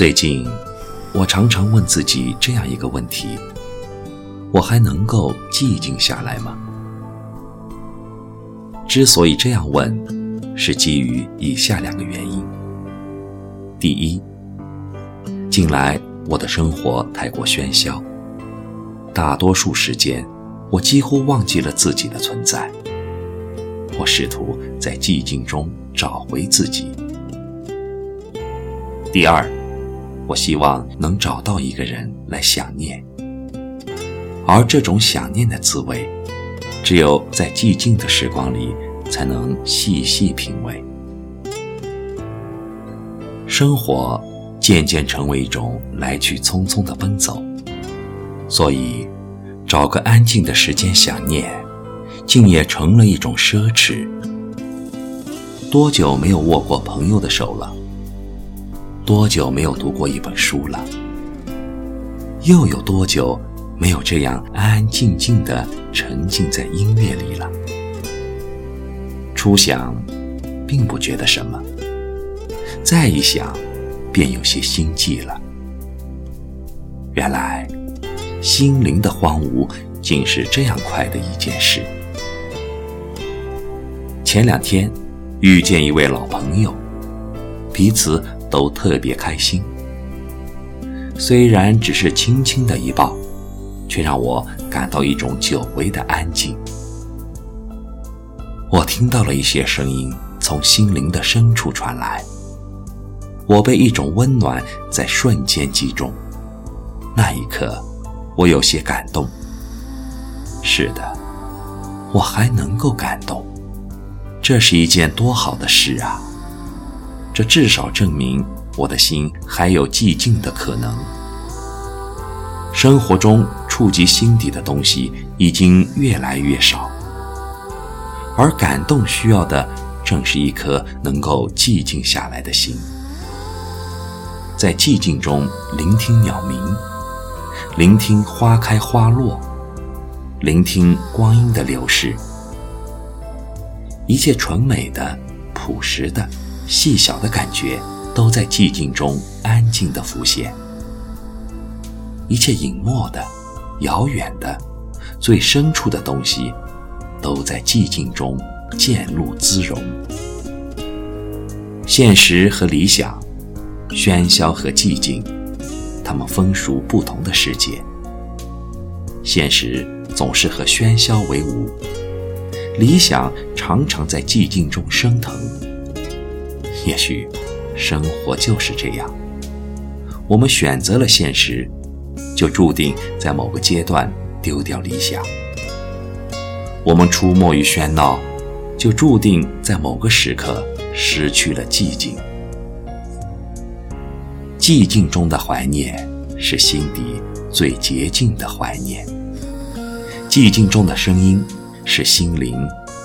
最近，我常常问自己这样一个问题：我还能够寂静下来吗？之所以这样问，是基于以下两个原因。第一，近来我的生活太过喧嚣，大多数时间我几乎忘记了自己的存在。我试图在寂静中找回自己。第二。我希望能找到一个人来想念，而这种想念的滋味，只有在寂静的时光里才能细细品味。生活渐渐成为一种来去匆匆的奔走，所以找个安静的时间想念，竟也成了一种奢侈。多久没有握过朋友的手了？多久没有读过一本书了？又有多久没有这样安安静静的沉浸在音乐里了？初想，并不觉得什么；再一想，便有些心悸了。原来，心灵的荒芜竟是这样快的一件事。前两天，遇见一位老朋友，彼此。都特别开心，虽然只是轻轻的一抱，却让我感到一种久违的安静。我听到了一些声音从心灵的深处传来，我被一种温暖在瞬间击中。那一刻，我有些感动。是的，我还能够感动，这是一件多好的事啊！这至少证明我的心还有寂静的可能。生活中触及心底的东西已经越来越少，而感动需要的正是一颗能够寂静下来的心，在寂静中聆听鸟鸣，聆听花开花落，聆听光阴的流逝，一切纯美的、朴实的。细小的感觉都在寂静中安静地浮现，一切隐没的、遥远的、最深处的东西，都在寂静中渐露滋容。现实和理想，喧嚣和寂静，它们分属不同的世界。现实总是和喧嚣为伍，理想常常在寂静中升腾。也许，生活就是这样。我们选择了现实，就注定在某个阶段丢掉理想；我们出没于喧闹，就注定在某个时刻失去了寂静。寂静中的怀念，是心底最洁净的怀念；寂静中的声音，是心灵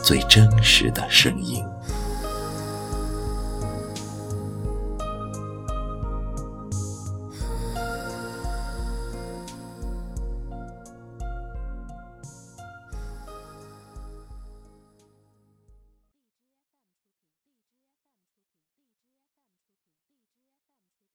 最真实的声音。